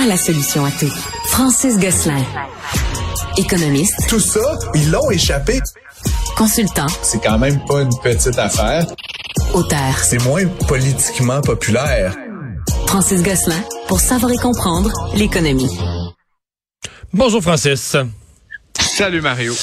a la solution à tout. Francis Gosselin. Économiste. Tout ça, ils l'ont échappé. Consultant. C'est quand même pas une petite affaire. Auteur. C'est moins politiquement populaire. Francis Gosselin, pour savoir et comprendre l'économie. Bonjour Francis. Salut Mario.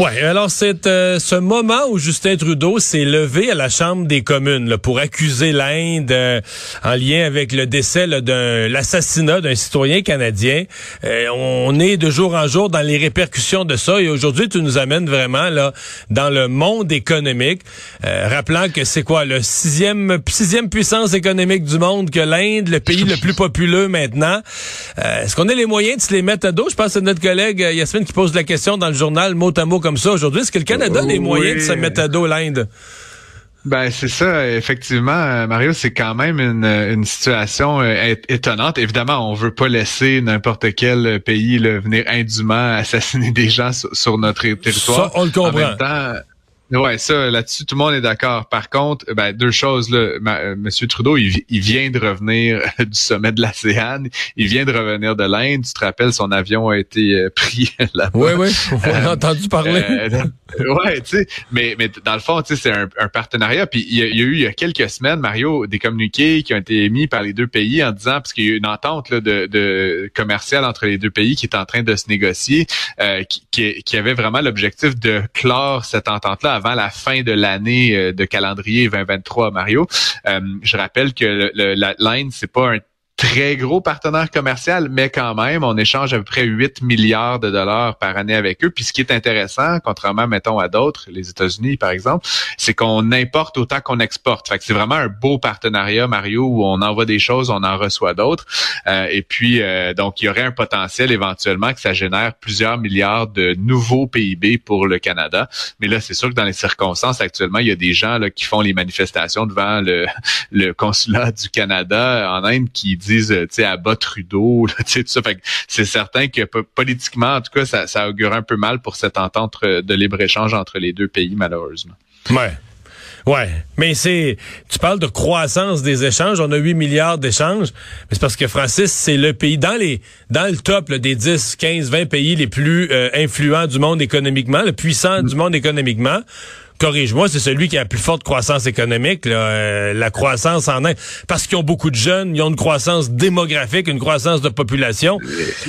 Ouais, alors c'est euh, ce moment où Justin Trudeau s'est levé à la Chambre des communes là, pour accuser l'Inde euh, en lien avec le décès de l'assassinat d'un citoyen canadien. Euh, on est de jour en jour dans les répercussions de ça et aujourd'hui tu nous amènes vraiment là dans le monde économique, rappelant que c'est quoi le sixième sixième puissance économique du monde que l'Inde, le pays le plus populeux maintenant. Est-ce qu'on a les moyens de se les mettre à dos? Je pense c'est notre collègue Yasmine qui pose la question dans le journal mot à mot comme ça aujourd'hui? Est-ce que le Canada a les moyens de se mettre à dos l'Inde? Ben c'est ça, effectivement, euh, Mario, c'est quand même une, une situation euh, étonnante. Évidemment, on veut pas laisser n'importe quel pays venir indûment assassiner des gens sur, notre territoire. Ça, on le comprend. Ouais, ça, là-dessus, tout le monde est d'accord. Par contre, ben, deux choses, là. Euh, Monsieur Trudeau, il, vient de revenir du sommet de l'ASEAN. Il vient de revenir de l'Inde. Tu te rappelles, son avion a été euh, pris là-bas. Oui, oui. On a entendu parler. Euh, ouais, tu sais. Mais, mais dans le fond, tu sais, c'est un, partenariat. Puis il y, a, eu, il y a quelques semaines, Mario, des communiqués qui ont été émis par les deux pays en disant, parce qu'il y a eu une entente là, de, de commerciale entre les deux pays qui est en train de se négocier, qui, qui avait vraiment l'objectif de clore cette entente-là avant la fin de l'année euh, de calendrier 2023, Mario. Euh, je rappelle que l'Inde, c'est pas un très gros partenaire commercial, mais quand même, on échange à peu près 8 milliards de dollars par année avec eux. Puis ce qui est intéressant, contrairement, mettons, à d'autres, les États-Unis, par exemple, c'est qu'on importe autant qu'on exporte. Fait que c'est vraiment un beau partenariat, Mario, où on envoie des choses, on en reçoit d'autres. Euh, et puis, euh, donc, il y aurait un potentiel éventuellement que ça génère plusieurs milliards de nouveaux PIB pour le Canada. Mais là, c'est sûr que dans les circonstances actuellement, il y a des gens là, qui font les manifestations devant le, le consulat du Canada en Inde qui disent, euh, tu sais, à bas Trudeau, tu sais, tout ça. Fait c'est certain que politiquement, en tout cas, ça, ça augure un peu mal pour cette entente euh, de libre-échange entre les deux pays, malheureusement. Ouais. Ouais, mais c'est tu parles de croissance des échanges, on a 8 milliards d'échanges, mais c'est parce que Francis, c'est le pays dans les dans le top des 10, 15, 20 pays les plus euh, influents du monde économiquement, le puissant du monde économiquement corrige-moi, c'est celui qui a la plus forte croissance économique, euh, la croissance en Inde. Parce qu'ils ont beaucoup de jeunes, ils ont une croissance démographique, une croissance de population.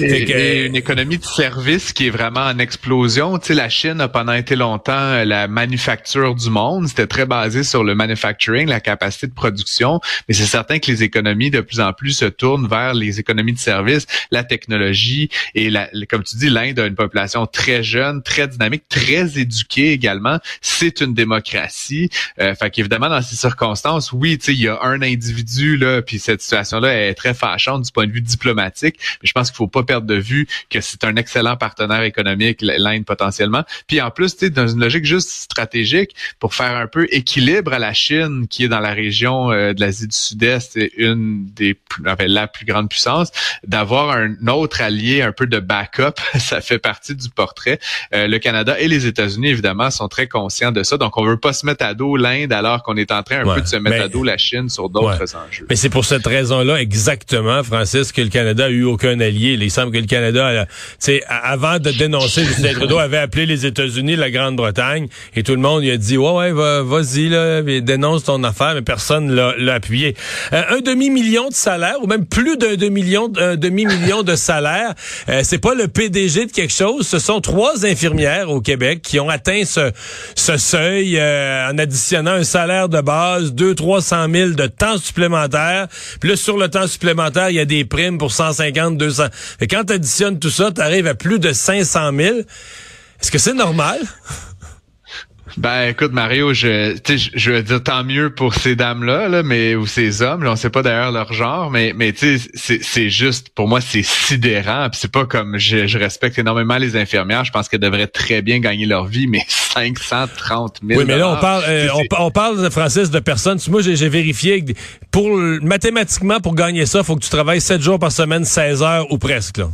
Et, une économie de services qui est vraiment en explosion. Tu sais, la Chine a pendant été longtemps euh, la manufacture du monde. C'était très basé sur le manufacturing, la capacité de production. Mais c'est certain que les économies de plus en plus se tournent vers les économies de services, la technologie et la, comme tu dis, l'Inde a une population très jeune, très dynamique, très éduquée également. C'est une démocratie. Euh, fait qu'évidemment, dans ces circonstances, oui, il y a un individu, là, puis cette situation-là est très fâchante du point de vue diplomatique, mais je pense qu'il faut pas perdre de vue que c'est un excellent partenaire économique, l'Inde potentiellement. Puis en plus, tu dans une logique juste stratégique, pour faire un peu équilibre à la Chine, qui est dans la région euh, de l'Asie du Sud-Est, une des enfin, la plus grande puissance, d'avoir un autre allié, un peu de backup, ça fait partie du portrait. Euh, le Canada et les États-Unis, évidemment, sont très conscients de ça. Donc, on veut pas se mettre à dos l'Inde alors qu'on est en train un peu de se mettre à dos la Chine sur d'autres enjeux. Mais c'est pour cette raison-là exactement, Francis, que le Canada a eu aucun allié. Il semble que le Canada, c'est avant de dénoncer, Justin Trudeau avait appelé les États-Unis la Grande-Bretagne et tout le monde lui a dit ouais ouais vas-y là, dénonce ton affaire, mais personne l'a appuyé. Euh, un demi million de salaires ou même plus d'un demi million, demi million de salaires, euh, c'est pas le PDG de quelque chose, ce sont trois infirmières au Québec qui ont atteint ce, ce seuil euh, en additionnant un salaire de base, 200-300 000 de temps supplémentaire. Puis là, sur le temps supplémentaire, il y a des primes pour 150, 200. Et quand tu additionnes tout ça, tu arrives à plus de 500 000. Est-ce que c'est normal? Ben écoute Mario, je je veux dire tant mieux pour ces dames-là, là, mais ou ces hommes, là, on sait pas d'ailleurs leur genre, mais mais tu sais c'est juste pour moi c'est sidérant, puis c'est pas comme je, je, respecte énormément les infirmières, je pense qu'elles devraient très bien gagner leur vie, mais 530 000 Oui, mais là on parle euh, on, parle Francis de personnes, moi j'ai vérifié pour mathématiquement pour gagner ça, faut que tu travailles 7 jours par semaine, 16 heures ou presque là.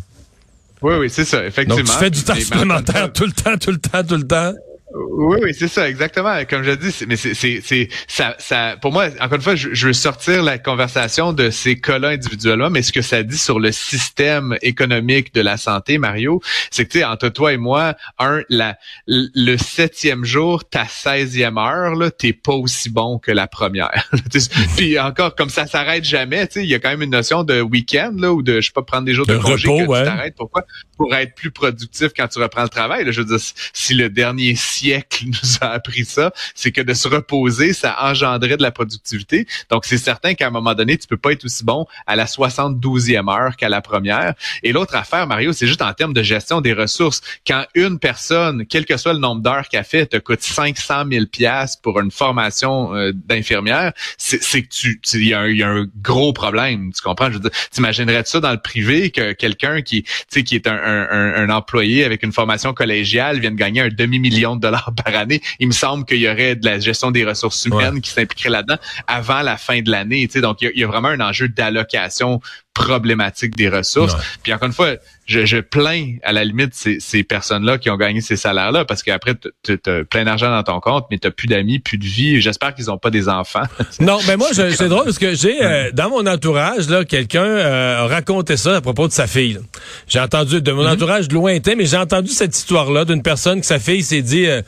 Oui oui, c'est ça, effectivement. Donc tu fais du temps supplémentaire tout le temps, tout le temps, tout le temps. Oui, oui, c'est ça, exactement. Comme je dis, mais c'est, c'est, ça, ça, pour moi, encore une fois, je, je, veux sortir la conversation de ces cas-là individuellement, mais ce que ça dit sur le système économique de la santé, Mario, c'est que, tu sais, entre toi et moi, un, la, le septième jour, ta seizième heure, là, t'es pas aussi bon que la première. Puis encore, comme ça s'arrête jamais, tu sais, il y a quand même une notion de week-end, là, ou de, je sais pas, prendre des jours de, congé que tu t'arrêtes. Pourquoi? Pour être plus productif quand tu reprends le travail. Là, je veux dire, si le dernier siècle nous a appris ça, c'est que de se reposer, ça engendrait de la productivité. Donc, c'est certain qu'à un moment donné, tu peux pas être aussi bon à la 72e heure qu'à la première. Et l'autre affaire, Mario, c'est juste en termes de gestion des ressources. Quand une personne, quel que soit le nombre d'heures qu'elle fait, te coûte 500 000 pièces pour une formation euh, d'infirmière, c'est que tu, il y, a un gros problème. Tu comprends? Je veux dire, t'imaginerais ça dans le privé que quelqu'un qui, qui est un, un, un employé avec une formation collégiale vienne gagner un demi-million de dollars par année. Il me semble qu'il y aurait de la gestion des ressources humaines qui s'impliquerait là-dedans avant la fin de l'année. Donc, il y, a vraiment un enjeu d'allocation problématique des ressources. Puis encore une fois, je, je, plains à la limite ces, ces personnes-là qui ont gagné ces salaires-là parce qu'après, tu as plein d'argent dans ton compte, mais tu plus d'amis, plus de vie. J'espère qu'ils n'ont pas des enfants. non, mais moi, c'est drôle parce que j'ai euh, dans mon entourage, là, quelqu'un euh, a raconté ça à propos de sa fille. J'ai entendu de mon mm-hmm. entourage lointain, mais j'ai entendu cette histoire-là d'une personne que sa fille s'est dit... Euh,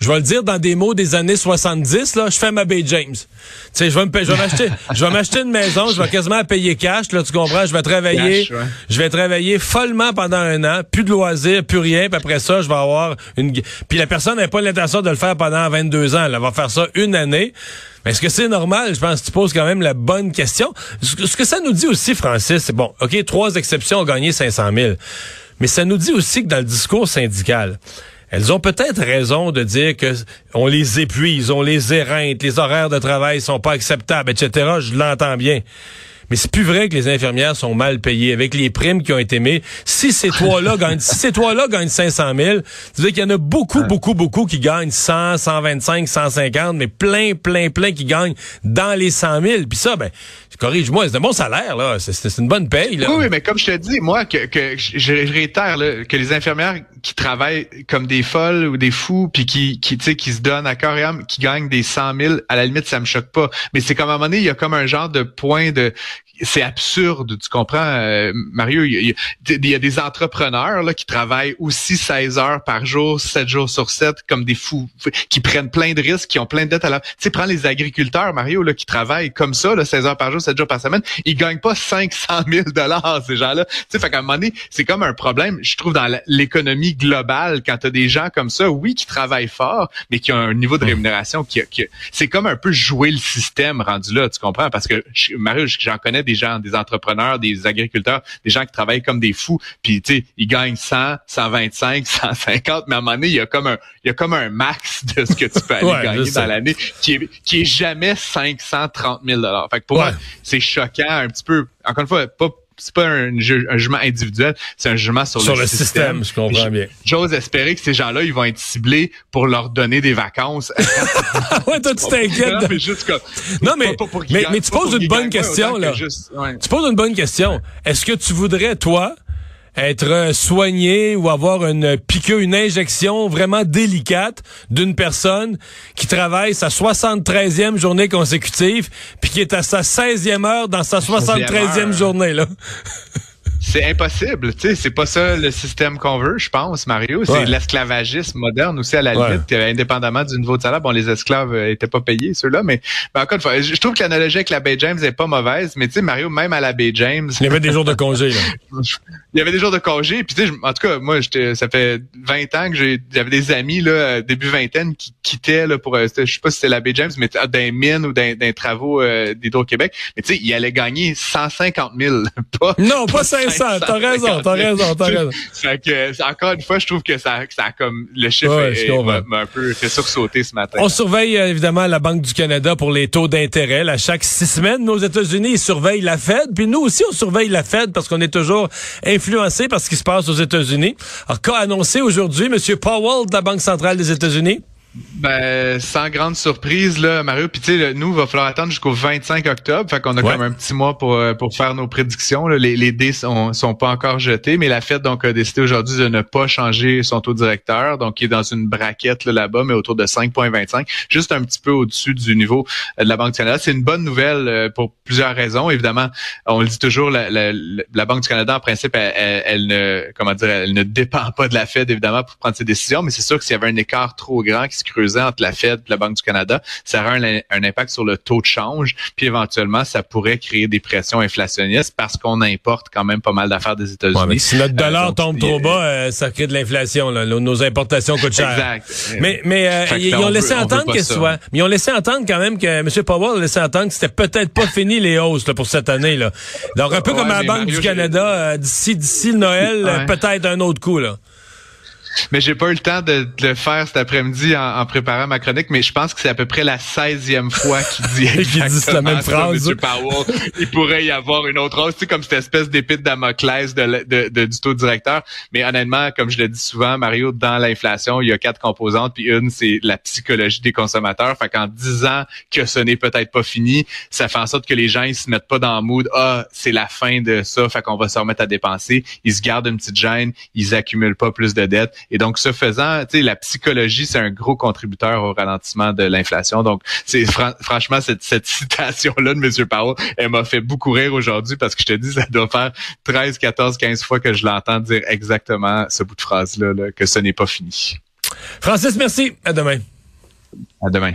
je vais le dire dans des mots des années 70, là, je fais ma Bay James. Tu sais, je vais me je vais m'acheter, je vais m'acheter une maison, je vais quasiment payer cash, là, tu comprends? Je vais travailler, je vais travailler follement pendant un an, plus de loisirs, plus rien, puis après ça, je vais avoir une, puis la personne n'a pas l'intention de le faire pendant 22 ans, elle va faire ça une année. Mais est-ce que c'est normal? Je pense que tu poses quand même la bonne question. Ce que ça nous dit aussi, Francis, c'est bon, OK, trois exceptions ont gagné 500 000. Mais ça nous dit aussi que dans le discours syndical, elles ont peut-être raison de dire que on les épuise, on les éreinte, les horaires de travail sont pas acceptables, etc. Je l'entends bien. Mais c'est plus vrai que les infirmières sont mal payées avec les primes qui ont été mises. Si ces trois-là gagnent, si ces trois-là gagnent 500 000, tu veux qu'il y en a beaucoup, beaucoup, beaucoup qui gagnent 100, 125, 150, mais plein, plein, plein qui gagnent dans les 100 000. Puis ça, ben, corrige-moi, c'est un bon salaire, là. C'est une bonne paye, là. Oui, oui, mais comme je te dis, moi, que, que je réitère, là, que les infirmières qui travaillent comme des folles ou des fous, puis qui, qui, qui se donnent à cœur et âme, qui gagnent des 100 000, à la limite, ça me choque pas. Mais c'est comme à un moment donné, il y a comme un genre de point de c'est absurde, tu comprends, euh, Mario? Il y, a, des entrepreneurs là, qui travaillent aussi 16 heures par jour, 7 jours sur 7, comme des fous, qui prennent plein de risques, qui ont plein de dettes à la... Tu sais, prends les agriculteurs, Mario, là, qui travaillent comme ça, là, 16 heures par jour, 7 jours par semaine, ils gagnent pas 500 000 dollars, ces gens-là. Tu sais, fait qu'à un moment donné, c'est comme un problème, je trouve, dans l'économie globale, quand tu as des gens comme ça, oui, qui travaillent fort, mais qui ont un niveau de rémunération qui... qui c'est comme un peu jouer le système rendu là, tu comprends? Parce que, Mario, j'en connais des gens, des entrepreneurs, des agriculteurs, des gens qui travaillent comme des fous, puis tu sais, ils gagnent 100, 125, 150, mais à un moment donné, il y a comme un, il y a comme un max de ce que tu peux aller gagner dans l'année, qui est, qui est jamais 530 000 dollars. Fait que pour moi, c'est choquant un petit peu. Encore une fois, pas c'est pas un, jugement individuel, c'est un jugement sur, le, système. Je comprends bien. J'ose espérer que ces gens-là, ils vont être ciblés pour leur donner des vacances. ouais, toi, tu t'inquiètes. Mais, juste comme, non, mais, mais, tu poses une bonne question, là. Tu poses une bonne question. Est-ce que tu voudrais, toi, être soigné ou avoir une piqûre, une injection vraiment délicate d'une personne qui travaille sa 73e journée consécutive puis qui est à sa 16e heure dans sa 73e journée là. C'est impossible, tu sais, c'est pas ça le système qu'on veut, je pense, Mario. C'est l'esclavagisme moderne aussi à la limite, indépendamment du niveau de salaire. Bon, les esclaves euh, étaient pas payés, ceux-là, mais, encore une fois, je trouve que l'analogie avec la Bay James est pas mauvaise, mais tu sais, Mario, même à la Bay James. Il y avait des jours de congé, là. il y avait des jours de congé, puis tu sais, en tout cas, moi, ça fait 20 ans que j'ai, j'avais des amis, là, début vingtaine, qui quittaient, là, pour, euh, je sais pas si c'était la Bay James, mais d'un mine ou d'un travaux euh, d'Hydro-Québec, mais tu sais, il allait gagner 150 000, pas. Non, pas 500 t'as raison, t'as raison, t'as raison. Fait que, encore une fois, je trouve que ça, ça a comme, le chiffre m'a un peu fait sursauter ce matin. On surveille euh, évidemment la Banque du Canada pour les taux d'intérêt. À chaque six semaines, nos États-Unis, ils surveillent la Fed. Puis nous aussi, on surveille la Fed parce qu'on est toujours influencé par ce qui se passe aux États-Unis. Alors, qu'a annoncé aujourd'hui M. Powell de la Banque centrale des États-Unis? Ben, sans grande surprise, là, Mario. Puis tu sais, nous, il va falloir attendre jusqu'au 25 octobre. Fait qu'on a comme un petit mois pour, euh, pour faire nos prédictions. Les, les dés sont, sont pas encore jetés, mais la Fed donc a décidé aujourd'hui de ne pas changer son taux directeur. Donc, il est dans une braquette là-bas, mais autour de 5,25, juste un petit peu au-dessus du niveau de la Banque du Canada. C'est une bonne nouvelle euh, pour plusieurs raisons. Évidemment, on le dit toujours, la, la, la Banque du Canada, en principe, elle, elle, ne comment dire, elle ne dépend pas de la Fed, évidemment, pour prendre ses décisions, mais c'est sûr que s'il y avait un écart trop grand qui se creusait entre la Fed et la Banque du Canada, ça aurait un, impact sur le taux de change, puis éventuellement, ça pourrait créer des pressions inflationnistes parce qu'on importe quand même pas mal d'affaires des États-Unis. si notre dollar euh, tombe trop bas, euh, ça crée de l'inflation. Nos importations coûtent cher. Exact. Mais, mais euh, ils, ont laissé entendre que soit. Mais ils ont laissé entendre quand même que M. Powell a laissé entendre que c'était peut-être pas fini les hausses là, pour cette année. Là. Donc un peu comme à la Banque du Canada, d'ici d'ici Noël, peut-être un autre coup là. Mais j'ai pas eu le temps de, le faire cet après-midi en, préparant ma chronique, mais je pense que c'est à peu près la 16e fois qu'il dit exactement la même phrase. Il pourrait y avoir une autre hausse, comme cette espèce d'épée de Damoclès de, de, du taux directeur. Mais honnêtement, comme je le dis souvent, Mario, dans l'inflation, il y a quatre composantes, puis une, c'est la psychologie des consommateurs. Fait qu'en disant que ce n'est peut-être pas fini, ça fait en sorte que les gens, ils se mettent pas dans le mood, ah, c'est la fin de ça, fait qu'on va se remettre à dépenser. Ils se gardent une petite gêne, ils accumulent pas plus de dettes et donc, ce faisant, tu sais, la psychologie, c'est un gros contributeur au ralentissement de l'inflation. Donc, c'est franchement cette, cette citation-là de M. Powell, elle m'a fait beaucoup rire aujourd'hui parce que je te dis, ça doit faire 13, 14, 15 fois que je l'entends dire exactement ce bout de phrase-là, là, que ce n'est pas fini. Francis, merci. À demain. À demain.